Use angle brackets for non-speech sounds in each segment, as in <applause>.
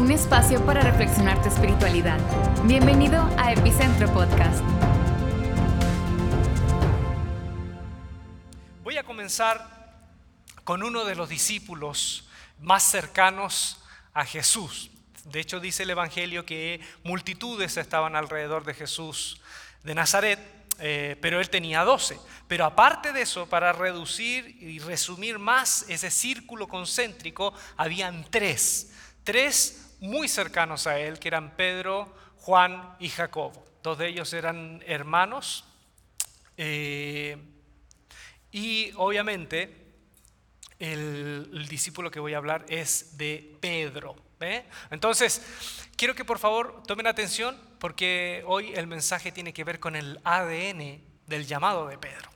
un espacio para reflexionar tu espiritualidad. Bienvenido a Epicentro Podcast. Voy a comenzar con uno de los discípulos más cercanos a Jesús. De hecho, dice el Evangelio que multitudes estaban alrededor de Jesús de Nazaret, eh, pero él tenía doce. Pero aparte de eso, para reducir y resumir más ese círculo concéntrico, habían tres, tres muy cercanos a él, que eran Pedro, Juan y Jacobo. Dos de ellos eran hermanos. Eh, y obviamente el, el discípulo que voy a hablar es de Pedro. Entonces, quiero que por favor tomen atención porque hoy el mensaje tiene que ver con el ADN del llamado de Pedro.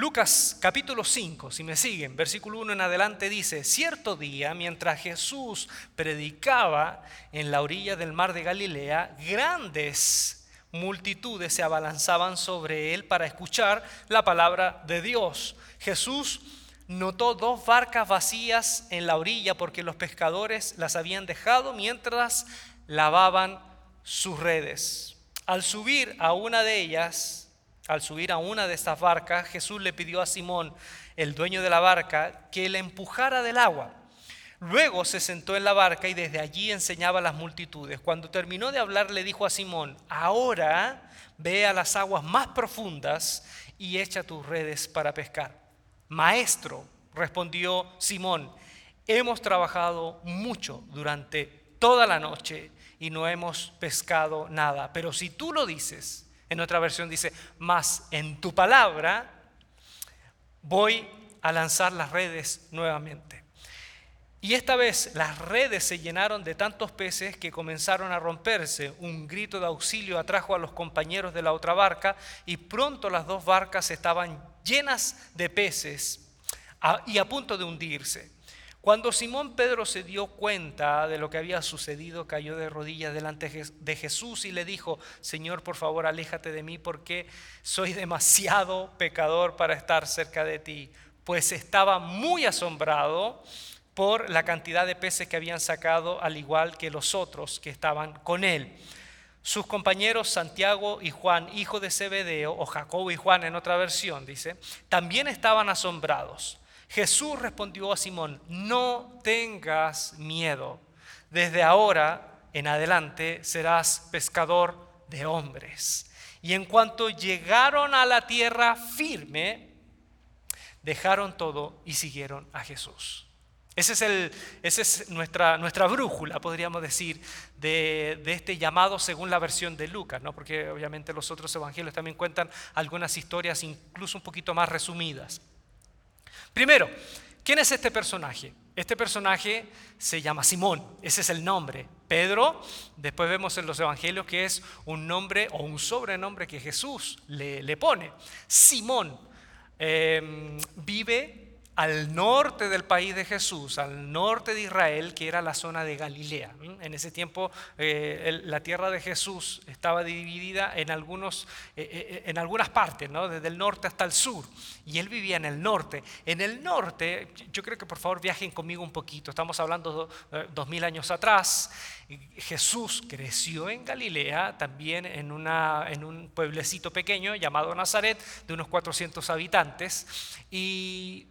Lucas capítulo 5, si me siguen, versículo 1 en adelante dice, cierto día, mientras Jesús predicaba en la orilla del mar de Galilea, grandes multitudes se abalanzaban sobre él para escuchar la palabra de Dios. Jesús notó dos barcas vacías en la orilla porque los pescadores las habían dejado mientras lavaban sus redes. Al subir a una de ellas, al subir a una de estas barcas, Jesús le pidió a Simón, el dueño de la barca, que le empujara del agua. Luego se sentó en la barca y desde allí enseñaba a las multitudes. Cuando terminó de hablar le dijo a Simón, ahora ve a las aguas más profundas y echa tus redes para pescar. Maestro, respondió Simón, hemos trabajado mucho durante toda la noche y no hemos pescado nada. Pero si tú lo dices, en otra versión dice, más en tu palabra, voy a lanzar las redes nuevamente. Y esta vez las redes se llenaron de tantos peces que comenzaron a romperse. Un grito de auxilio atrajo a los compañeros de la otra barca y pronto las dos barcas estaban llenas de peces y a punto de hundirse. Cuando Simón Pedro se dio cuenta de lo que había sucedido, cayó de rodillas delante de Jesús y le dijo, Señor, por favor, aléjate de mí porque soy demasiado pecador para estar cerca de ti. Pues estaba muy asombrado por la cantidad de peces que habían sacado, al igual que los otros que estaban con él. Sus compañeros Santiago y Juan, hijo de Zebedeo, o Jacobo y Juan en otra versión, dice, también estaban asombrados. Jesús respondió a Simón, no tengas miedo, desde ahora en adelante serás pescador de hombres. Y en cuanto llegaron a la tierra firme, dejaron todo y siguieron a Jesús. Esa es, el, es nuestra, brújula, podríamos decir, de, este llamado según la versión de Lucas, ¿no? porque obviamente los otros evangelios también cuentan algunas historias incluso un poquito más resumidas. Primero, ¿quién es este personaje? Este personaje se llama Simón, ese es el nombre. Pedro, después vemos en los evangelios que es un nombre o un sobrenombre que Jesús le, le pone. Simón eh, vive al norte del país de Jesús, al norte de Israel, que era la zona de Galilea. En ese tiempo eh, la tierra de Jesús estaba dividida en, algunos, eh, eh, en algunas partes, ¿no? desde el norte hasta el sur, y él vivía en el norte. En el norte, yo creo que por favor viajen conmigo un poquito, estamos hablando dos mil años atrás, Jesús creció en Galilea, también en, una, en un pueblecito pequeño llamado Nazaret, de unos 400 habitantes, y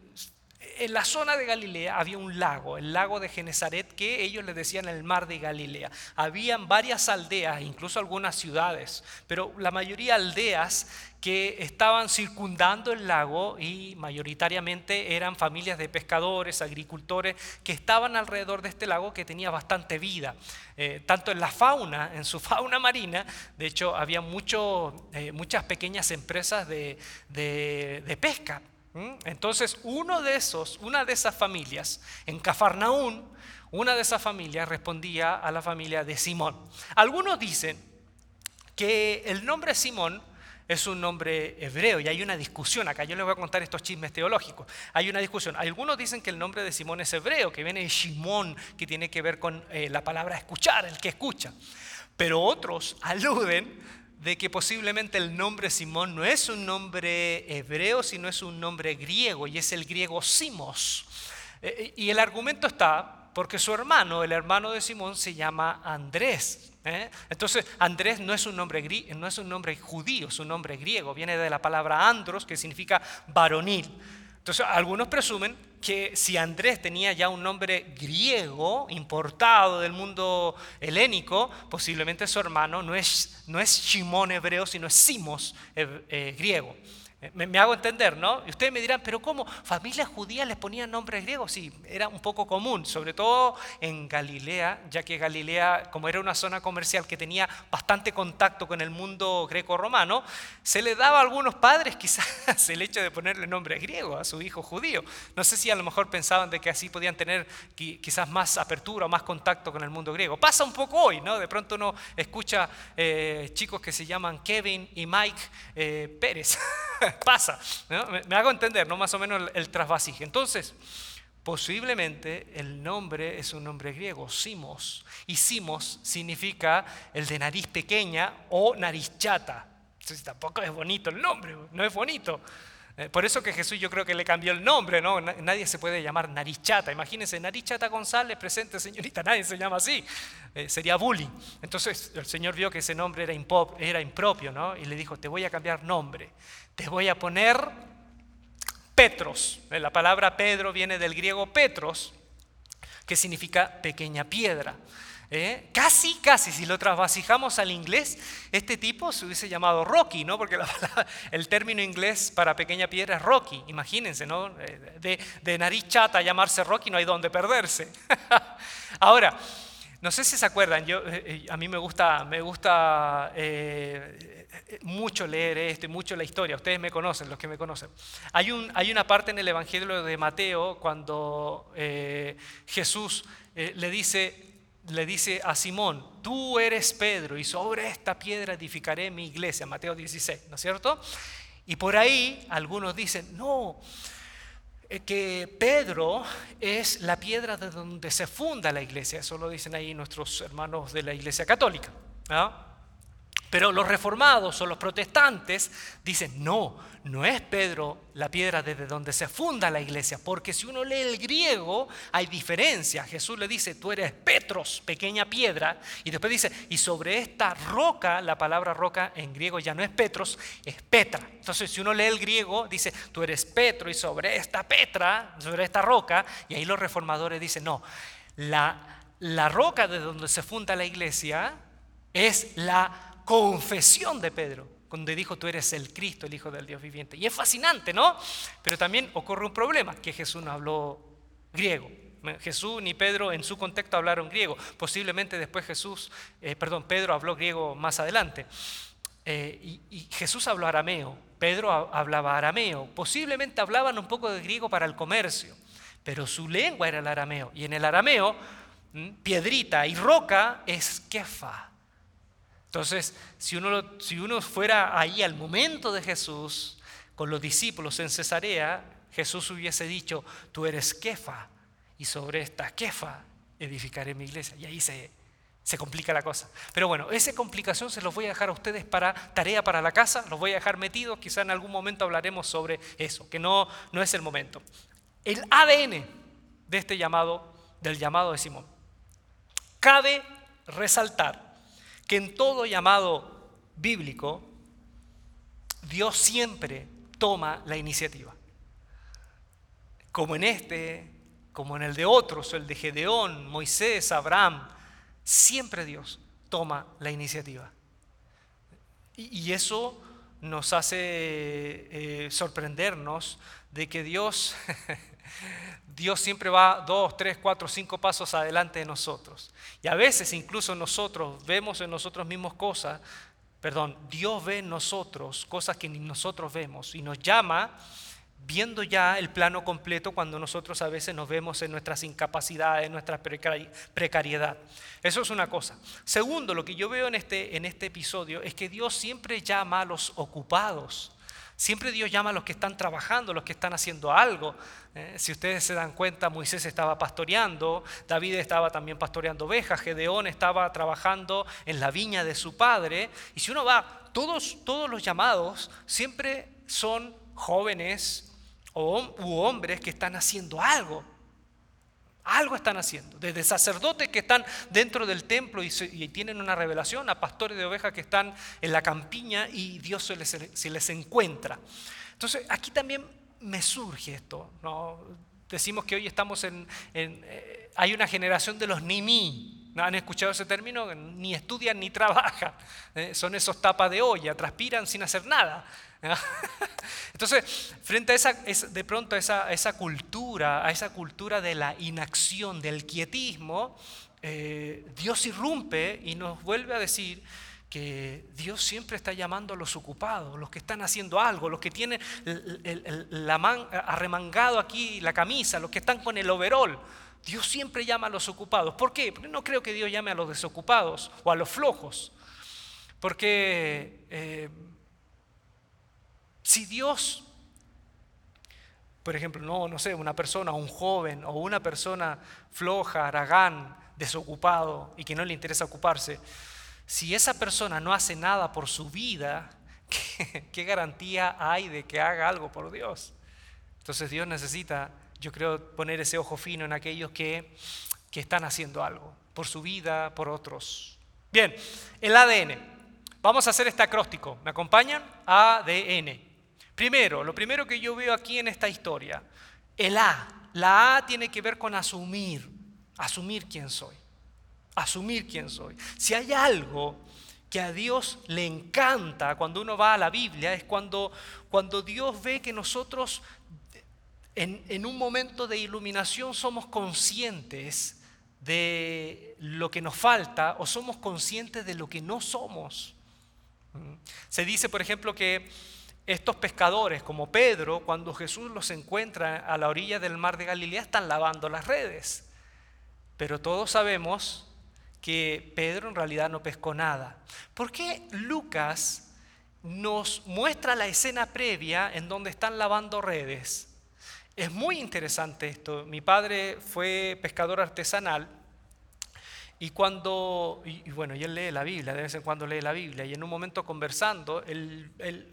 en la zona de Galilea había un lago, el lago de Genezaret, que ellos le decían el mar de Galilea. Habían varias aldeas, incluso algunas ciudades, pero la mayoría aldeas que estaban circundando el lago y mayoritariamente eran familias de pescadores, agricultores, que estaban alrededor de este lago que tenía bastante vida, eh, tanto en la fauna, en su <laughs> fauna marina, de hecho había eh, muchas pequeñas empresas de, de pesca ¿Mm? Entonces, uno de esos, una de esas familias, en Cafarnaún, una de esas familias respondía a la familia de Simón. Algunos dicen que el nombre Simón es un nombre hebreo y hay una discusión acá. Yo les voy a contar estos chismes teológicos. Hay una discusión. Algunos dicen que el nombre de Simón es hebreo, que viene de Shimón, que tiene que ver con eh, la palabra escuchar, el que escucha. Pero otros aluden de que posiblemente el nombre Simón no es un nombre hebreo, sino es un nombre griego, y es el griego Simos. Eh, y el argumento está porque su hermano, el hermano de Simón, se llama Andrés. ¿eh? Entonces, Andrés no es, un nombre, no es un nombre judío, es un nombre griego, viene de la palabra andros, que significa varonil. Entonces, algunos presumen que si Andrés tenía ya un nombre griego importado del mundo helénico, posiblemente su hermano no es, no es Shimón hebreo, sino es Simos eh, griego. Me, hago entender, ¿no? Y ustedes me dirán, pero ¿cómo? ¿Familias judías les ponían nombres griegos? Sí, era un poco común, sobre todo en Galilea, ya que Galilea, como era una zona comercial que tenía bastante contacto con el mundo greco-romano, se le daba a algunos padres <laughs> quizás el hecho de ponerle nombre griego a su hijo judío. No sé si a lo mejor pensaban de que así podían tener quizás más apertura o más contacto con el mundo griego. Pasa un poco hoy, ¿no? De pronto uno escucha eh, chicos que se llaman Kevin y Mike eh, Pérez. <laughs> <laughs> pasa. Me, hago entender, ¿no? Más o menos el, el. Entonces, posiblemente el nombre es un nombre griego, Simos. Y Simos significa el de nariz pequeña o nariz chata. Entonces, tampoco es bonito el nombre, no es bonito. Eh, por eso que Jesús yo creo que le cambió el nombre, ¿no? Nadie se puede llamar Narichata. Imagínense, Narichata González, presente señorita, nadie se llama así. Eh, sería bullying. Entonces el Señor vio que ese nombre era, era impropio, ¿no? Y le dijo, te voy a cambiar nombre. Te voy a poner Petros. Eh, la palabra Pedro viene del griego Petros, que significa pequeña piedra. ¿Eh? Casi, casi, si lo trasvasijamos al inglés, este tipo se hubiese llamado Rocky, ¿no? Porque el término inglés para pequeña piedra es Rocky, imagínense, ¿no? Eh, de, de nariz chata llamarse Rocky no hay donde perderse. <laughs> Ahora, no sé si se acuerdan, yo, eh, a mí me gusta, me gusta mucho leer esto y mucho la historia. Ustedes me conocen, los que me conocen. Hay, un, hay una parte en el Evangelio de Mateo cuando Jesús le dice, le dice a Simón, tú eres Pedro y sobre esta piedra edificaré mi iglesia, Mateo 16, ¿no es cierto? Y por ahí algunos dicen, no, eh, que Pedro es la piedra de donde se funda la iglesia, eso lo dicen ahí nuestros hermanos de la iglesia católica. Pero los reformados o los protestantes dicen, no, no es Pedro la piedra desde donde se funda la iglesia, porque si uno lee el griego hay diferencia. Jesús le dice, tú eres Petros, pequeña piedra, y después dice, y sobre esta roca, la palabra roca en griego ya no es Petros, es Petra. Entonces si uno lee el griego, dice, tú eres Petro, y sobre esta Petra, sobre esta roca, y ahí los reformadores dicen, no, la, la roca de donde se funda la iglesia es la confesión de Pedro, donde dijo, tú eres el Cristo, el Hijo del Dios viviente. Y es fascinante, ¿no? Pero también ocurre un problema, que Jesús no habló griego. Jesús ni Pedro en su contexto hablaron griego. Posiblemente después Jesús, eh, perdón, Pedro habló griego más adelante. Eh, y, y, Jesús habló arameo, Pedro hablaba arameo. Posiblemente hablaban un poco de griego para el comercio, pero su lengua era el arameo. Y en el arameo, piedrita y roca es kefa. Entonces, si uno, si uno fuera ahí al momento de Jesús, con los discípulos en Cesarea, Jesús hubiese dicho, tú eres Kefa, y sobre esta Kefa edificaré mi iglesia. Y ahí se, se complica la cosa. Pero bueno, esa complicación se los voy a dejar a ustedes para tarea para la casa, los voy a dejar metidos, quizá en algún momento hablaremos sobre eso, que no, no es el momento. El ADN de este llamado, del llamado de Simón. Cabe resaltar que en todo llamado bíblico, Dios siempre toma la iniciativa. Como en este, como en el de otros, el de Gedeón, Moisés, Abraham, siempre Dios toma la iniciativa. Y, eso nos hace eh, sorprendernos de que Dios <laughs> Dios siempre va dos, tres, cuatro, cinco pasos adelante de nosotros. Y a veces incluso nosotros vemos en nosotros mismos cosas, perdón, Dios ve en nosotros cosas que ni nosotros vemos y nos llama viendo ya el plano completo cuando nosotros a veces nos vemos en nuestras incapacidades, en nuestra precariedad. Eso es una cosa. Segundo, lo que yo veo en este, en este episodio es que Dios siempre llama a los ocupados. Siempre Dios llama a los que están trabajando, los que están haciendo algo. Eh, si ustedes se dan cuenta, Moisés estaba pastoreando, David estaba también pastoreando ovejas, Gedeón estaba trabajando en la viña de su padre. Y si uno va, todos, todos los llamados siempre son jóvenes o, u hombres que están haciendo algo. Algo están haciendo. Desde sacerdotes que están dentro del templo y, tienen una revelación, a pastores de ovejas que están en la campiña y Dios se les, encuentra. Entonces, aquí también me surge esto. Decimos que hoy estamos en, eh, hay una generación de los nimi. ¿No han escuchado ese término? Ni estudian ni trabajan. ¿eh? Son esos tapas de olla, transpiran sin hacer nada. <laughs> Entonces, frente a esa, de pronto a esa, cultura, a esa cultura de la inacción, del quietismo, eh, Dios irrumpe y nos vuelve a decir que Dios siempre está llamando a los ocupados, los que están haciendo algo, los que tienen la arremangado aquí la camisa, los que están con el overol. Dios siempre llama a los ocupados. ¿Por qué? Porque no creo que Dios llame a los desocupados o a los flojos. Porque eh, si Dios, por ejemplo, no, no sé, una persona, un joven o una persona floja, aragán, desocupado y que no le interesa ocuparse, si esa persona no hace nada por su vida, <laughs> ¿qué, garantía hay de que haga algo por Dios? Entonces Dios necesita, yo creo, poner ese ojo fino en aquellos que, que están haciendo algo, por su vida, por otros. Bien, el ADN. Vamos a hacer este acróstico. ¿Me acompañan? ADN. Primero, lo primero que yo veo aquí en esta historia, el A. La A tiene que ver con asumir, asumir quién soy, asumir quién soy. Si hay algo que a Dios le encanta cuando uno va a la Biblia, es cuando, cuando Dios ve que nosotros en, un momento de iluminación somos conscientes de lo que nos falta o somos conscientes de lo que no somos. ¿Mm? Se dice, por ejemplo, que estos pescadores, como Pedro, cuando Jesús los encuentra a la orilla del mar de Galilea, están lavando las redes. Pero todos sabemos que Pedro en realidad no pescó nada. ¿Por qué Lucas nos muestra la escena previa en donde están lavando redes? Es muy interesante esto. Mi padre fue pescador artesanal y cuando, y, bueno, y él lee la Biblia, de vez en cuando lee la Biblia, y en un momento conversando, él, él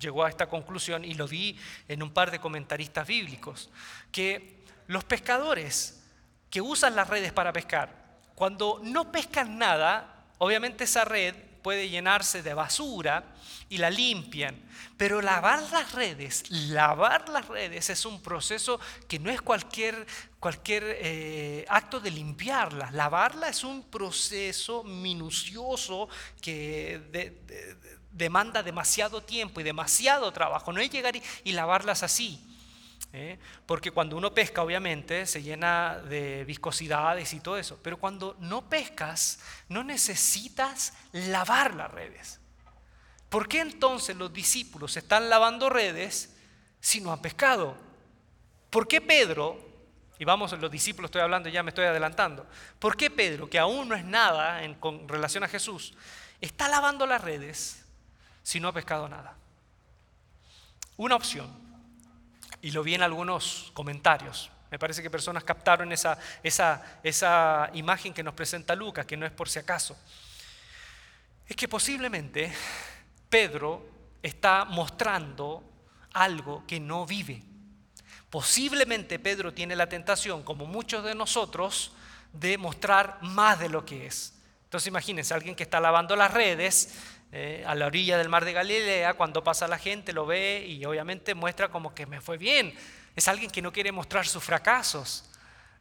llegó a esta conclusión y lo vi en un par de comentaristas bíblicos, que los pescadores que usan las redes para pescar, cuando no pescan nada, obviamente esa red puede llenarse de basura y la limpian. Pero lavar las redes, lavar las redes es un proceso que no es cualquier, cualquier eh, acto de limpiarlas. Lavarla es un proceso minucioso que demanda demasiado tiempo y demasiado trabajo. No es llegar y, lavarlas así. ¿Eh? Porque cuando uno pesca, obviamente, se llena de viscosidades y todo eso. Pero cuando no pescas, no necesitas lavar las redes. ¿Por qué entonces los discípulos están lavando redes si no han pescado? ¿Por qué Pedro, y vamos, los discípulos estoy hablando, ya me estoy adelantando, ¿por qué Pedro, que aún no es nada en, con relación a Jesús, está lavando las redes si no ha pescado nada. Una opción, y lo vi en algunos comentarios, me parece que personas captaron esa, esa, esa imagen que nos presenta Lucas, que no es por si acaso, es que posiblemente Pedro está mostrando algo que no vive. Posiblemente Pedro tiene la tentación, como muchos de nosotros, de mostrar más de lo que es. Entonces imagínense, alguien que está lavando las redes, eh, a la orilla del mar de Galilea, cuando pasa la gente lo ve y obviamente muestra como que me fue bien. Es alguien que no quiere mostrar sus fracasos.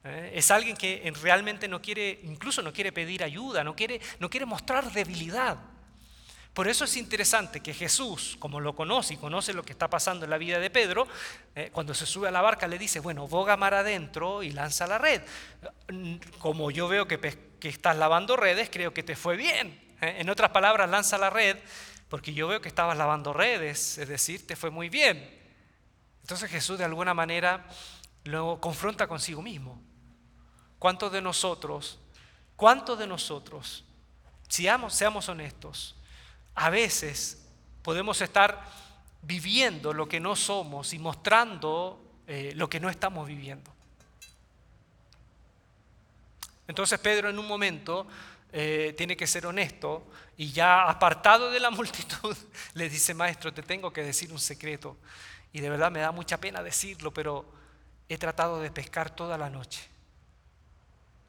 Eh, es alguien que realmente no quiere, incluso no quiere pedir ayuda, no quiere, no quiere mostrar debilidad. Por eso es interesante que Jesús, como lo conoce y conoce lo que está pasando en la vida de Pedro, eh, cuando se sube a la barca le dice, bueno, boga mar adentro y lanza la red. Como yo veo que, que estás lavando redes, creo que te fue bien. ¿Eh? En otras palabras, lanza la red porque yo veo que estabas lavando redes, es decir, te fue muy bien. Entonces Jesús de alguna manera lo confronta consigo mismo. ¿Cuántos de nosotros, cuántos de nosotros, seamos, seamos honestos, a veces podemos estar viviendo lo que no somos y mostrando eh, lo que no estamos viviendo? Entonces Pedro en un momento eh, tiene que ser honesto y ya apartado de la <laughs> multitud le dice, maestro, te tengo que decir un secreto. Y de verdad me da mucha pena decirlo, pero he tratado de pescar toda la noche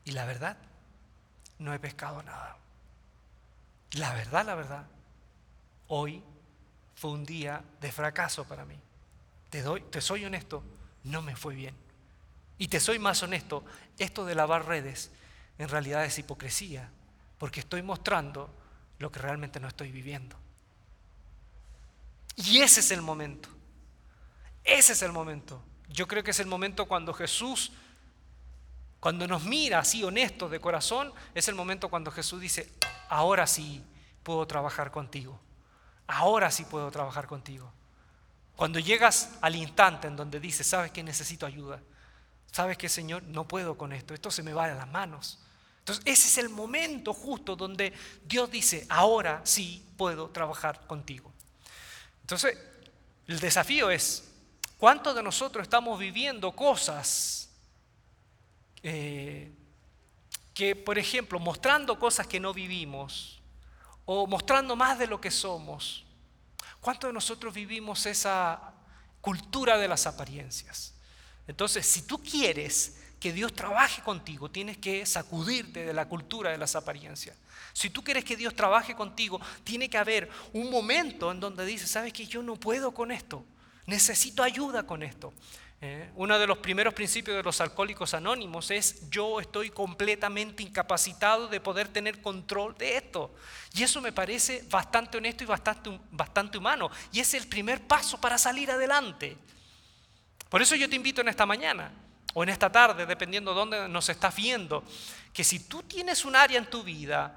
Y la verdad, no he pescado nada. La verdad, la verdad, hoy fue un día de fracaso para mí. Te, doy, te soy honesto, no me fue bien. Y te soy más honesto, esto de lavar redes en realidad es hipocresía, porque estoy mostrando lo que realmente no estoy viviendo. Y ese es el momento. Ese es el momento. Yo creo que es el momento cuando Jesús, cuando nos mira así honestos de corazón, es el momento cuando Jesús dice, ahora sí puedo trabajar contigo. Ahora sí puedo trabajar contigo. Cuando llegas al instante en donde dices, sabes que necesito ayuda, sabes que Señor, no puedo con esto, esto se me va de las manos. Entonces ese es el momento justo donde Dios dice, ahora sí puedo trabajar contigo. Entonces, el desafío es, ¿cuántos de nosotros estamos viviendo cosas eh, que, por ejemplo, mostrando cosas que no vivimos o mostrando más de lo que somos? ¿Cuántos de nosotros vivimos esa cultura de las apariencias? Entonces, si tú quieres que Dios trabaje contigo, tienes que sacudirte de la cultura de las apariencias. Si tú quieres que Dios trabaje contigo, tiene que haber un momento en donde dices, sabes que yo no puedo con esto, necesito ayuda con esto. ¿eh? uno de los primeros principios de los alcohólicos anónimos es yo estoy completamente incapacitado de poder tener control de esto. Y eso me parece bastante honesto y bastante, bastante humano. Y es el primer paso para salir adelante. Por eso yo te invito en esta mañana o en esta tarde, dependiendo de dónde nos estás viendo, que si tú tienes un área en tu vida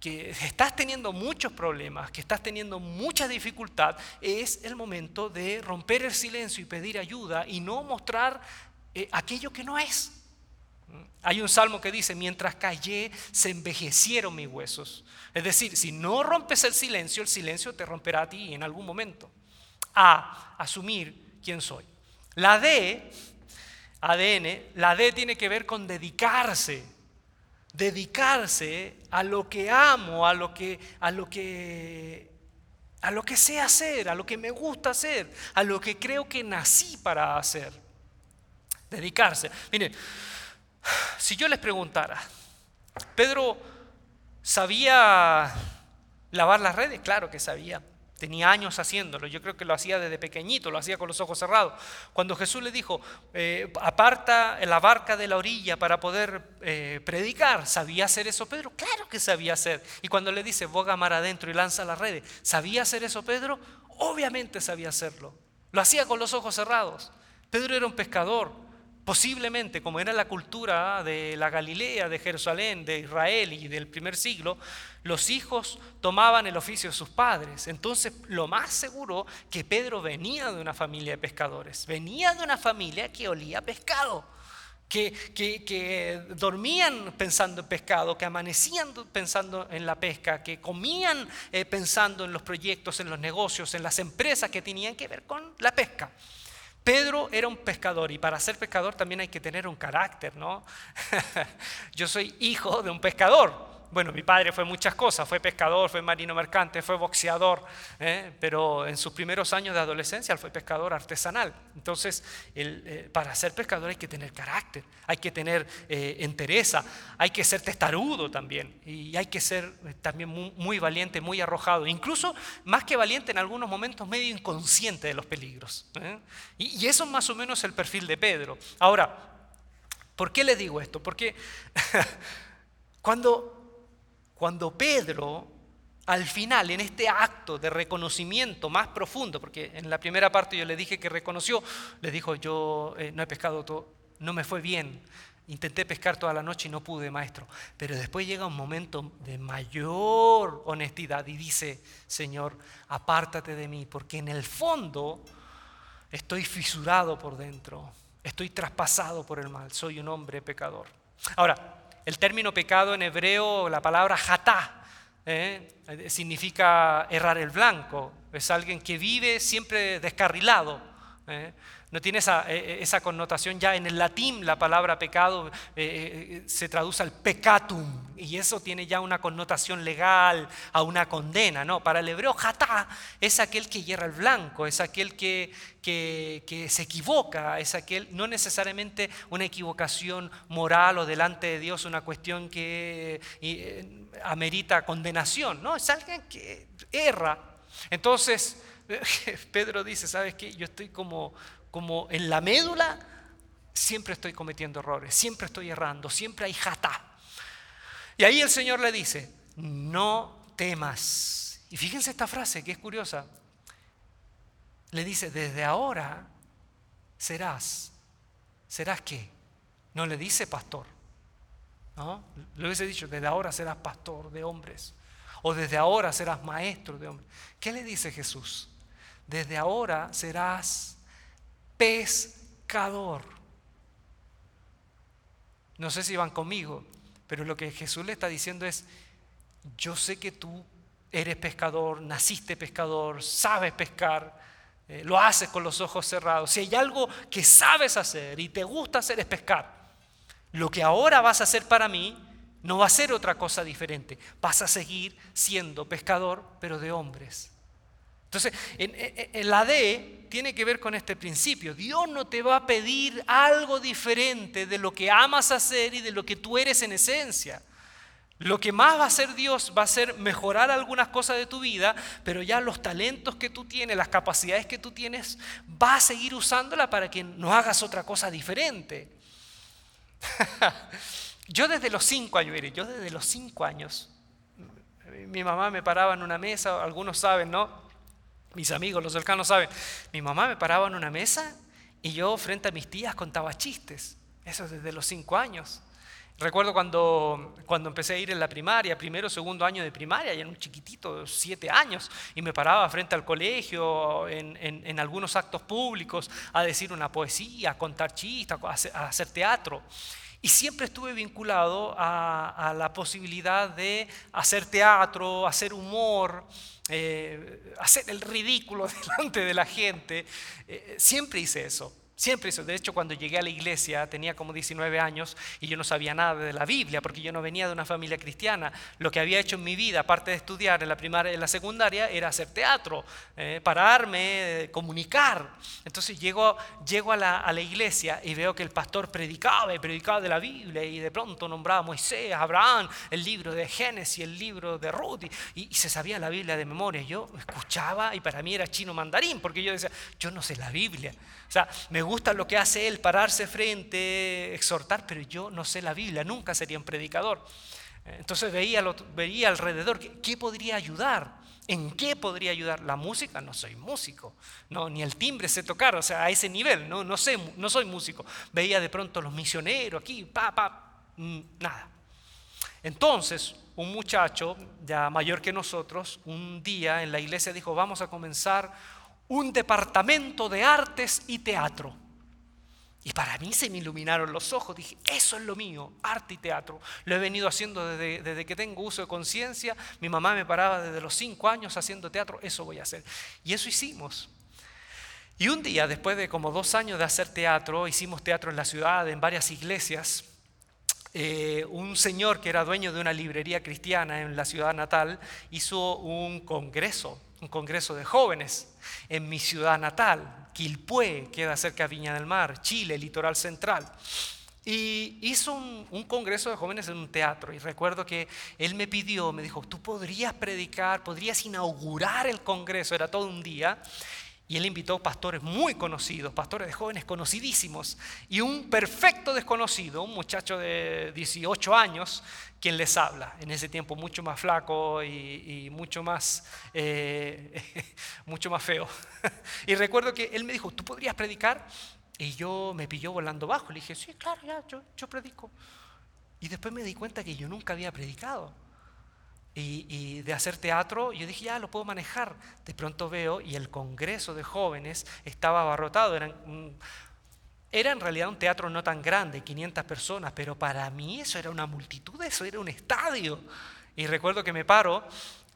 que estás teniendo muchos problemas, que estás teniendo mucha dificultad, es el momento de romper el silencio y pedir ayuda y no mostrar eh, aquello que no es. Hay un salmo que dice, mientras callé, se envejecieron mis huesos. Es decir, si no rompes el silencio, el silencio te romperá a ti en algún momento. A, asumir quién soy. La D, ADN, la D tiene que ver con dedicarse dedicarse a lo que amo, a lo que, a lo que, a lo que sé hacer, a lo que me gusta hacer, a lo que creo que nací para hacer. Dedicarse. Miren, si yo les preguntara, ¿Pedro sabía lavar las redes? Claro que sabía. Tenía años haciéndolo, yo creo que lo hacía desde pequeñito, lo hacía con los ojos cerrados. Cuando Jesús le dijo, eh, aparta la barca de la orilla para poder eh, predicar, ¿sabía hacer eso Pedro? Claro que sabía hacer. Y cuando le dice, boga mar adentro y lanza las redes, ¿sabía hacer eso Pedro? Obviamente sabía hacerlo. Lo hacía con los ojos cerrados. Pedro era un pescador, Posiblemente, como era la cultura de la Galilea, de Jerusalén, de Israel y del primer siglo, los hijos tomaban el oficio de sus padres. Entonces, lo más seguro que Pedro venía de una familia de pescadores, venía de una familia que olía pescado, que, que, dormían pensando en pescado, que amanecían pensando en la pesca, que comían eh, pensando en los proyectos, en los negocios, en las empresas que tenían que ver con la pesca. Pedro era un pescador y para ser pescador también hay que tener un carácter, ¿no? <laughs> Yo soy hijo de un pescador. Bueno, mi padre fue muchas cosas, fue pescador, fue marino mercante, fue boxeador, ¿eh? pero en sus primeros años de adolescencia fue pescador artesanal. Entonces, eh, para ser pescador hay que tener carácter, hay que tener eh, entereza, hay que ser testarudo también y hay que ser también muy, valiente, muy arrojado, incluso más que valiente en algunos momentos medio inconsciente de los peligros. Y, y eso es más o menos el perfil de Pedro. Ahora, ¿por qué le digo esto? Porque <laughs> cuando cuando Pedro, al final, en este acto de reconocimiento más profundo, porque en la primera parte yo le dije que reconoció, le dijo, yo eh, no he pescado todo, no me fue bien, intenté pescar toda la noche y no pude, maestro. Pero después llega un momento de mayor honestidad y dice, Señor, apártate de mí, porque en el fondo estoy fisurado por dentro, estoy traspasado por el mal, soy un hombre pecador. Ahora, el término pecado en hebreo, la palabra jatá, ¿eh? significa errar el blanco. Es alguien que vive siempre descarrilado, ¿eh? No tiene esa, eh, eh, esa, connotación ya en el latín, la palabra pecado se traduce al pecatum y eso tiene ya una connotación legal a una condena. No, para el hebreo jatá es aquel que hierra el blanco, es aquel que, que, que, se equivoca, es aquel, no necesariamente una equivocación moral o delante de Dios, una cuestión que amerita condenación, no, es alguien que erra. Entonces, <laughs> Pedro dice, ¿sabes qué? Yo estoy como, como en la médula, siempre estoy cometiendo errores, siempre estoy errando, siempre hay jata. Y ahí el Señor le dice, no temas. Y fíjense esta frase que es curiosa. Le dice, desde ahora serás. ¿Serás qué? No le dice pastor. ¿no? Le hubiese dicho, desde ahora serás pastor de hombres. O desde ahora serás maestro de hombres. ¿Qué le dice Jesús? desde ahora serás pescador. No sé si van conmigo, pero lo que Jesús le está diciendo es, yo sé que tú eres pescador, naciste pescador, sabes pescar, eh, lo haces con los ojos cerrados. Si hay algo que sabes hacer y te gusta hacer es pescar, lo que ahora vas a hacer para mí no va a ser otra cosa diferente. Vas a seguir siendo pescador, pero de hombres. Entonces, en, la D tiene que ver con este principio. Dios no te va a pedir algo diferente de lo que amas hacer y de lo que tú eres en esencia. Lo que más va a hacer Dios va a ser mejorar algunas cosas de tu vida, pero ya los talentos que tú tienes, las capacidades que tú tienes, va a seguir usándola para que no hagas otra cosa diferente. <laughs> yo desde los cinco años, yo desde los cinco años, mi mamá me paraba en una mesa, algunos saben, ¿no? Mis amigos, los cercanos saben, mi mamá me paraba en una mesa y yo frente a mis tías contaba chistes, eso desde los cinco años. Recuerdo cuando, cuando empecé a ir en la primaria, primero, segundo año de primaria, ya en un chiquitito, siete años, y me paraba frente al colegio, en, en, algunos actos públicos, a decir una poesía, a contar chistes, a hacer, teatro. Y siempre estuve vinculado a, la posibilidad de hacer teatro, hacer humor, eh, hacer el ridículo <laughs> delante de la gente. Eh, siempre hice eso. Siempre eso. De hecho, cuando llegué a la iglesia tenía como 19 años y yo no sabía nada de la Biblia porque yo no venía de una familia cristiana. Lo que había hecho en mi vida, aparte de estudiar en la primaria en la secundaria, era hacer teatro, eh, pararme, comunicar. Entonces llego, llego a, la, a, la, iglesia y veo que el pastor predicaba y predicaba de la Biblia y de pronto nombraba a Moisés, a Abraham, el libro de Génesis, el libro de Ruth y, y se sabía la Biblia de memoria. Yo escuchaba y para mí era chino mandarín porque yo decía, yo no sé la Biblia. O sea, me gusta lo que hace él, pararse frente, exhortar, pero yo no sé la Biblia, nunca sería un predicador. Entonces veía, veía alrededor, ¿qué, podría ayudar? ¿En qué podría ayudar? La música, no soy músico, no, ni el timbre sé tocar, o sea, a ese nivel, no, no, sé, no soy músico. Veía de pronto los misioneros aquí, pa, pa, mm, nada. Entonces, un muchacho ya mayor que nosotros, un día en la iglesia dijo, vamos a comenzar un departamento de artes y teatro. Y para mí se me iluminaron los ojos. Dije, eso es lo mío, arte y teatro. Lo he venido haciendo desde, desde que tengo uso de conciencia. Mi mamá me paraba desde los cinco años haciendo teatro. Eso voy a hacer. Y eso hicimos. Y un día, después de como dos años de hacer teatro, hicimos teatro en la ciudad, en varias iglesias. Eh, un señor que era dueño de una librería cristiana en la ciudad natal hizo un congreso un congreso de jóvenes en mi ciudad natal, Quilpué, queda cerca de Viña del Mar, Chile, litoral central. Y hizo un, congreso de jóvenes en un teatro. Y recuerdo que él me pidió, me dijo, tú podrías predicar, podrías inaugurar el congreso, era todo un día. Y él invitó pastores muy conocidos, pastores de jóvenes conocidísimos, y un perfecto desconocido, un muchacho de 18 años, quien les habla. En ese tiempo mucho más flaco y, mucho, más, eh, <laughs> mucho más feo. <laughs> y recuerdo que él me dijo, ¿tú podrías predicar? Y yo me pilló volando bajo. Le dije, sí, claro, ya, yo, yo predico. Y después me di cuenta que yo nunca había predicado y, de hacer teatro, yo dije, ya lo puedo manejar. De pronto veo y el Congreso de Jóvenes estaba abarrotado. era en realidad un teatro no tan grande, 500 personas, pero para mí eso era una multitud, eso era un estadio. Y recuerdo que me paro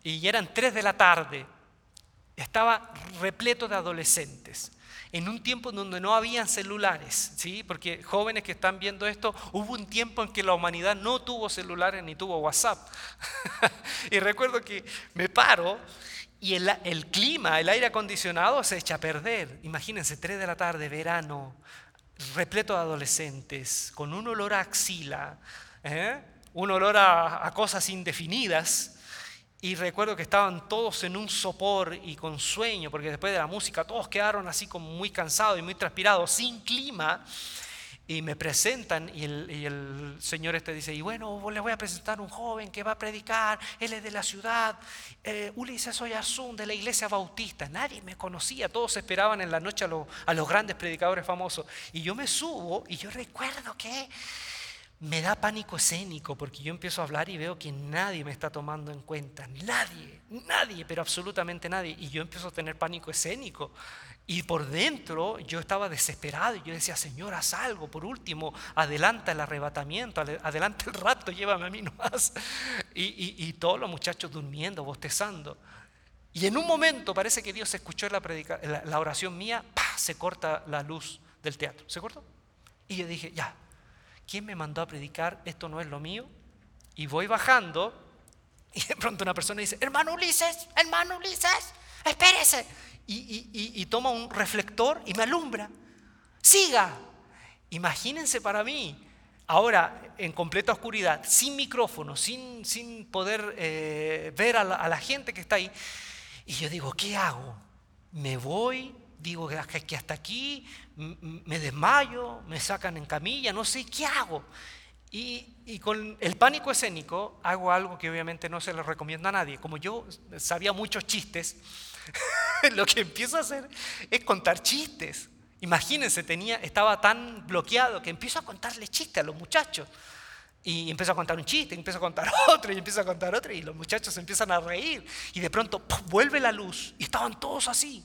y eran 3 de la tarde. Estaba repleto de adolescentes. En un tiempo donde no habían celulares, ¿sí? porque jóvenes que están viendo esto, hubo un tiempo en que la humanidad no tuvo celulares ni tuvo WhatsApp. <laughs> y recuerdo que me paro y el, el, clima, el aire acondicionado se echa a perder. Imagínense, 3 de la tarde, verano, repleto de adolescentes, con un olor a axila, ¿eh? un olor a, a cosas indefinidas. Y recuerdo que estaban todos en un sopor y con sueño, porque después de la música todos quedaron así como muy cansados y muy transpirados, sin clima. Y me presentan y el, Señor este dice, y bueno, les voy a presentar un joven que va a predicar, él es de la ciudad, eh, Ulises Oyarzún de la iglesia bautista. Nadie me conocía, todos esperaban en la noche a, a los grandes predicadores famosos. Y yo me subo y yo recuerdo que me da pánico escénico porque yo empiezo a hablar y veo que nadie me está tomando en cuenta, nadie, nadie, pero absolutamente nadie. Y yo empiezo a tener pánico escénico. Y por dentro yo estaba desesperado y yo decía, Señor, haz algo, por último, adelanta el arrebatamiento, adelanta el rato, llévame a mí nomás. Y, y, y todos los muchachos durmiendo, bostezando. Y en un momento parece que Dios escuchó la, la, oración mía, se corta la luz del teatro. ¿Se cortó? Y yo dije, ya, ¿quién me mandó a predicar? Esto no es lo mío. Y voy bajando <laughs> y de pronto una persona dice, hermano Ulises, hermano Ulises, espérese. Y, toma un reflector y me alumbra. Siga. Imagínense para mí, ahora en completa oscuridad, sin micrófono, sin, sin poder eh, ver a la, a la gente que está ahí. Y yo digo, ¿qué hago? ¿Me voy? Digo que hasta aquí me desmayo, me sacan en camilla, no sé qué hago. Y, con el pánico escénico hago algo que obviamente no se le recomienda a nadie. Como yo sabía muchos chistes, <laughs> lo que empiezo a hacer es contar chistes. Imagínense, tenía, estaba tan bloqueado que empiezo a contarle chistes a los muchachos. Y empiezo a contar un chiste, empiezo a contar <laughs> otro, y empiezo a contar otro, y los muchachos empiezan a reír. Y de pronto vuelve la luz, y estaban todos así.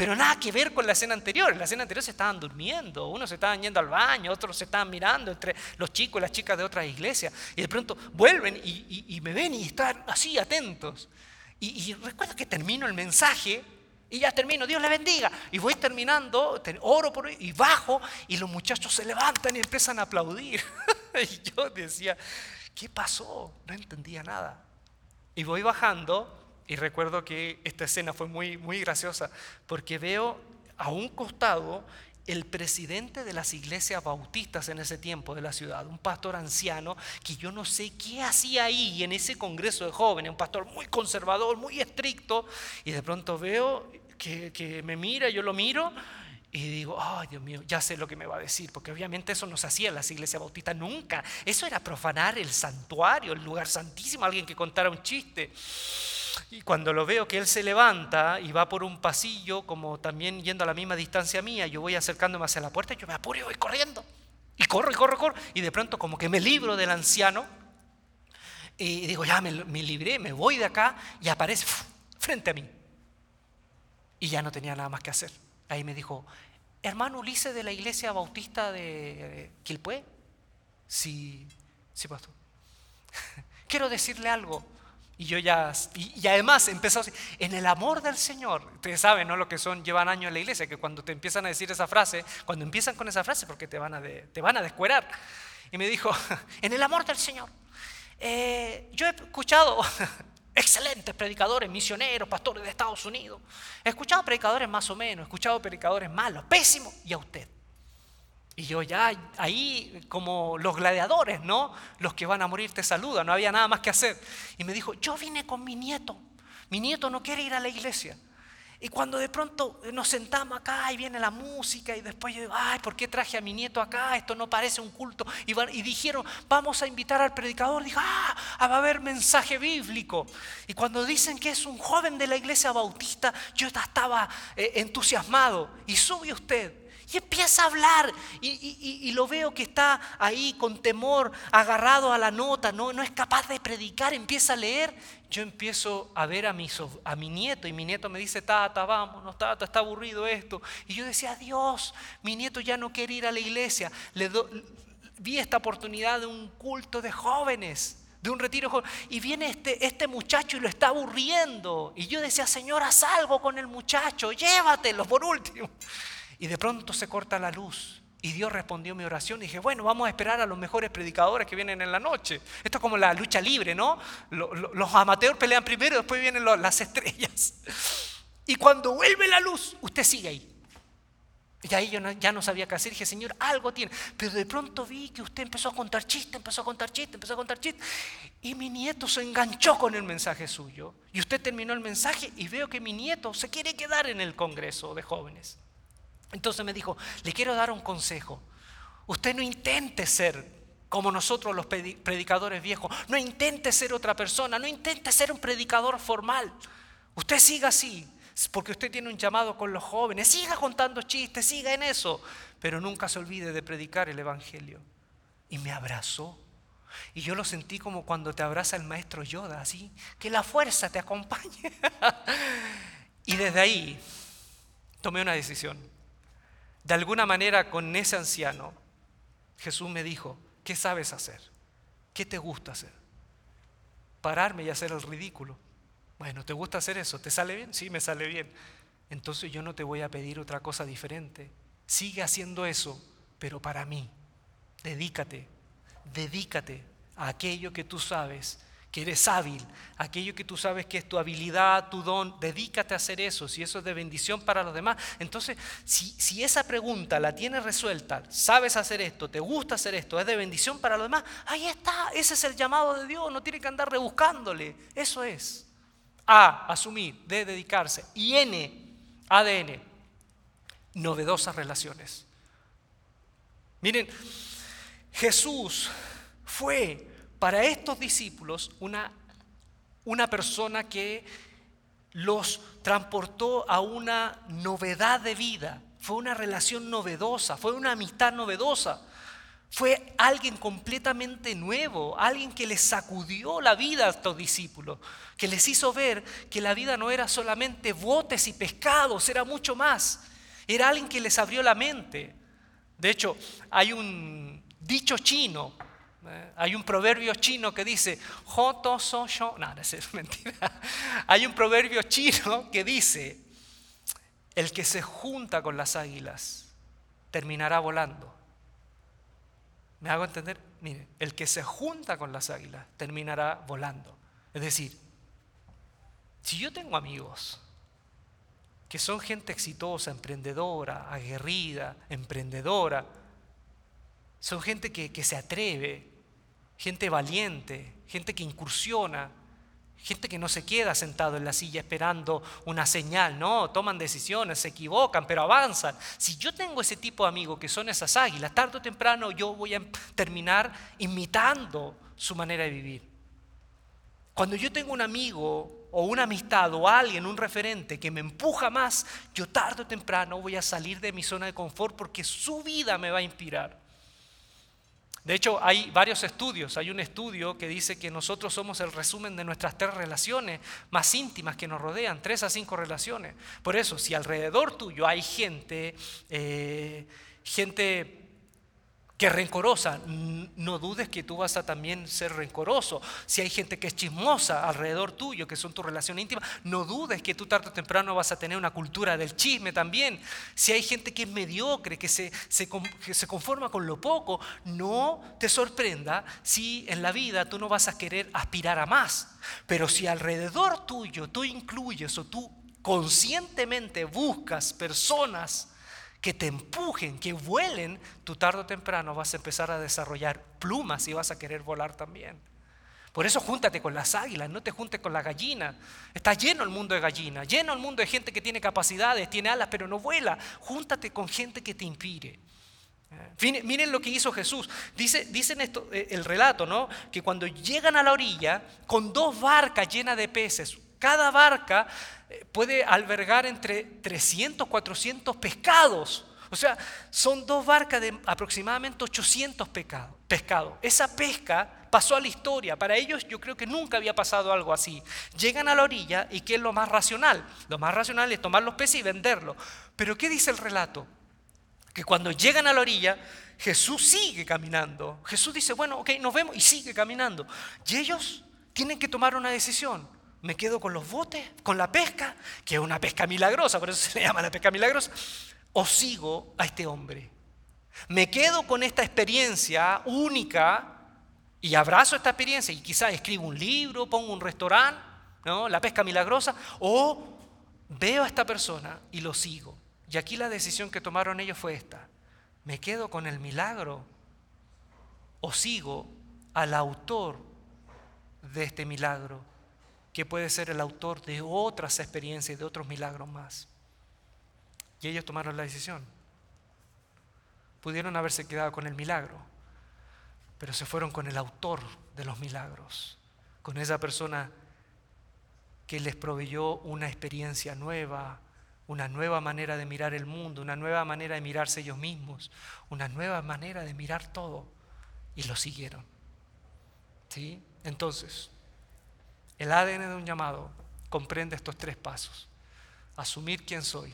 Pero nada que ver con la escena anterior. En la escena anterior se estaban durmiendo, unos se estaban yendo al baño, otros se estaban mirando entre los chicos y las chicas de otras iglesias. Y de pronto vuelven y, me ven y están así atentos. Y, recuerdo que termino el mensaje y ya termino, Dios le bendiga. Y voy terminando, oro por y bajo y los muchachos se levantan y empiezan a aplaudir. <laughs> y yo decía, ¿qué pasó? No entendía nada. Y voy bajando y recuerdo que esta escena fue muy, muy graciosa porque veo a un costado el presidente de las iglesias bautistas en ese tiempo de la ciudad, un pastor anciano que yo no sé qué hacía ahí en ese congreso de jóvenes, un pastor muy conservador, muy estricto, y de pronto veo que, me mira, yo lo miro y digo, ay Dios mío, ya sé lo que me va a decir, porque obviamente eso no se hacía en las iglesias bautistas nunca, eso era profanar el santuario, el lugar santísimo, alguien que contara un chiste. Y cuando lo veo que él se levanta y va por un pasillo, como también yendo a la misma distancia mía, yo voy acercándome hacia la puerta, yo me apuro y voy corriendo. Y corro y corro, corro. Y de pronto como que me libro del anciano. Y digo, ya me, libré, me voy de acá y aparece frente a mí. Y ya no tenía nada más que hacer. Ahí me dijo, hermano Ulises de la iglesia bautista de Quilpué. Sí, sí, pastor. <laughs> Quiero decirle algo. Y yo ya, y, además empezó así, en el amor del Señor, ustedes saben, ¿no? Lo que son, llevan años en la iglesia, que cuando te empiezan a decir esa frase, cuando empiezan con esa frase, porque te van a, te van a descuerar. Y me dijo, <laughs> en el amor del Señor, eh, yo he escuchado <laughs> excelentes predicadores, misioneros, pastores de Estados Unidos. He escuchado predicadores más o menos, he escuchado predicadores malos, pésimos, y a usted. Y yo ya ahí como los gladiadores, ¿no? Los que van a morir te saludan, no había nada más que hacer. Y me dijo, yo vine con mi nieto, mi nieto no quiere ir a la iglesia. Y cuando de pronto nos sentamos acá y viene la música y después yo digo, ay, ¿por qué traje a mi nieto acá? Esto no parece un culto. Y, dijeron, vamos a invitar al predicador. Dijo, ah, va a haber mensaje bíblico. Y cuando dicen que es un joven de la iglesia bautista, yo estaba eh, entusiasmado. Y sube usted y empieza a hablar y, lo veo que está ahí con temor, agarrado a la nota, no, no es capaz de predicar, empieza a leer. Yo empiezo a ver a mi, a mi nieto y mi nieto me dice, tata, vámonos, tata, está aburrido esto. Y yo decía, Dios, mi nieto ya no quiere ir a la iglesia. Le vi esta oportunidad de un culto de jóvenes de un retiro y viene este, este muchacho y lo está aburriendo. Y yo decía, Señor, haz algo con el muchacho, llévatelo por último. Y de pronto se corta la luz. Y Dios respondió mi oración y dije, bueno, vamos a esperar a los mejores predicadores que vienen en la noche. Esto es como la lucha libre, ¿no? Los amateurs pelean primero, después vienen las <laughs> estrellas. Y cuando vuelve la luz, usted sigue ahí. Y ahí yo ya no sabía qué hacer. Dije, Señor, algo tiene. Pero de pronto vi que usted empezó a contar chistes, empezó a contar chistes, empezó a contar chistes. Y mi nieto se enganchó con el mensaje suyo. Y usted terminó el mensaje y veo que mi nieto se quiere quedar en el Congreso de Jóvenes. Entonces me dijo, le quiero dar un consejo. Usted no intente ser como nosotros los predicadores viejos. No intente ser otra persona. No intente ser un predicador formal. Usted siga así porque usted tiene un llamado con los jóvenes. Siga contando chistes, siga en eso, pero nunca se olvide de predicar el Evangelio. Y me abrazó. Y yo lo sentí como cuando te abraza el maestro Yoda, así, que la fuerza te acompañe. <laughs> y desde ahí tomé una decisión. De alguna manera con ese anciano, Jesús me dijo, ¿qué sabes hacer? ¿Qué te gusta hacer? Pararme y hacer el ridículo. Bueno, ¿te gusta hacer eso? ¿Te sale bien? Sí, me sale bien. Entonces yo no te voy a pedir otra cosa diferente. Sigue haciendo eso, pero para mí. Dedícate, dedícate a aquello que tú sabes que eres hábil, aquello que tú sabes que es tu habilidad, tu don, dedícate a hacer eso, si eso es de bendición para los demás. Entonces, si, esa pregunta la tienes resuelta, sabes hacer esto, te gusta hacer esto, es de bendición para los demás, ahí está, ese es el llamado de Dios, no tiene que andar rebuscándole, eso es. A, asumir, de dedicarse. Y N, ADN, novedosas relaciones. Miren, Jesús fue para estos discípulos una, una persona que los transportó a una novedad de vida. Fue una relación novedosa, fue una amistad novedosa. Fue alguien completamente nuevo, alguien que les sacudió la vida a estos discípulos, que les hizo ver que la vida no era solamente botes y pescados, era mucho más. Era alguien que les abrió la mente. De hecho, hay un dicho chino, ¿eh? hay un proverbio chino que dice, Joto no, no es <laughs> mentira. Hay un proverbio chino que dice, el que se junta con las águilas terminará volando. ¿Me hago entender? Mire, el que se junta con las águilas terminará volando. Es decir, si yo tengo amigos que son gente exitosa, emprendedora, aguerrida, emprendedora, son gente que, que se atreve, gente valiente, gente que incursiona, Gente que no se queda sentado en la silla esperando una señal, no, toman decisiones, se equivocan, pero avanzan. Si yo tengo ese tipo de amigos que son esas águilas, tarde o temprano yo voy a terminar imitando su manera de vivir. Cuando yo tengo un amigo o una amistad o alguien, un referente que me empuja más, yo tarde o temprano voy a salir de mi zona de confort porque su vida me va a inspirar. De hecho, hay varios estudios. Hay un estudio que dice que nosotros somos el resumen de nuestras tres relaciones más íntimas que nos rodean, tres a cinco relaciones. Por eso, si alrededor tuyo hay gente, eh, gente que es rencorosa, no dudes que tú vas a también ser rencoroso. Si hay gente que es chismosa alrededor tuyo, que son tu relación íntima, no dudes que tú tarde o temprano vas a tener una cultura del chisme también. Si hay gente que es mediocre, que se, que se conforma con lo poco, no te sorprenda si en la vida tú no vas a querer aspirar a más. Pero si alrededor tuyo tú incluyes o tú conscientemente buscas personas, que te empujen, que vuelen, tú tarde o temprano vas a empezar a desarrollar plumas y vas a querer volar también. Por eso júntate con las águilas, no te juntes con las gallinas. Está lleno el mundo de gallinas, lleno el mundo de gente que tiene capacidades, tiene alas, pero no vuela. Júntate con gente que te inspire. Miren lo que hizo Jesús. Dice, dicen eh, el relato, ¿no? Que cuando llegan a la orilla, con dos barcas llenas de peces, cada barca eh, puede albergar entre 300, 400 pescados. O sea, son dos barcas de aproximadamente 800 pescados. Esa pesca pasó a la historia. Para ellos yo creo que nunca había pasado algo así. Llegan a la orilla y ¿qué es lo más racional? Lo más racional es tomar los peces y venderlos. Pero ¿qué dice el relato? Que cuando llegan a la orilla, Jesús sigue caminando. Jesús dice, bueno, ok, nos vemos y sigue caminando. Y ellos tienen que tomar una decisión. ¿Me quedo con los botes, con la pesca, que es una pesca milagrosa, por eso se le llama la pesca milagrosa? ¿O sigo a este hombre? ¿Me quedo con esta experiencia única y abrazo esta experiencia y quizás escribo un libro, pongo un restaurante, ¿no? la pesca milagrosa, o veo a esta persona y lo sigo? Y aquí la decisión que tomaron ellos fue esta. ¿Me quedo con el milagro o sigo al autor de este milagro, que puede ser el autor de otras experiencias y de otros milagros más? Y ellos tomaron la decisión. Pudieron haberse quedado con el milagro, pero se fueron con el autor de los milagros, con esa persona que les proveyó una experiencia nueva, una nueva manera de mirar el mundo, una nueva manera de mirarse ellos mismos, una nueva manera de mirar todo. Y lo siguieron. ¿Sí? Entonces, el ADN de un llamado comprende estos tres pasos. Asumir quién soy.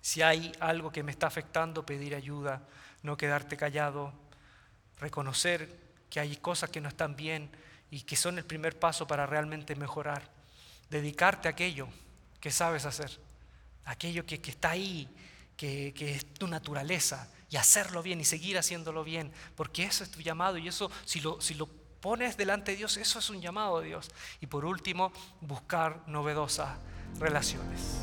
Si hay algo que me está afectando, pedir ayuda, no quedarte callado, reconocer que hay cosas que no están bien y que son el primer paso para realmente mejorar. Dedicarte a aquello que sabes hacer aquello que, está ahí, que, es tu naturaleza, y hacerlo bien y seguir haciéndolo bien, porque eso es tu llamado y eso, si lo, si lo pones delante de Dios, eso es un llamado a Dios. Y por último, buscar novedosas relaciones.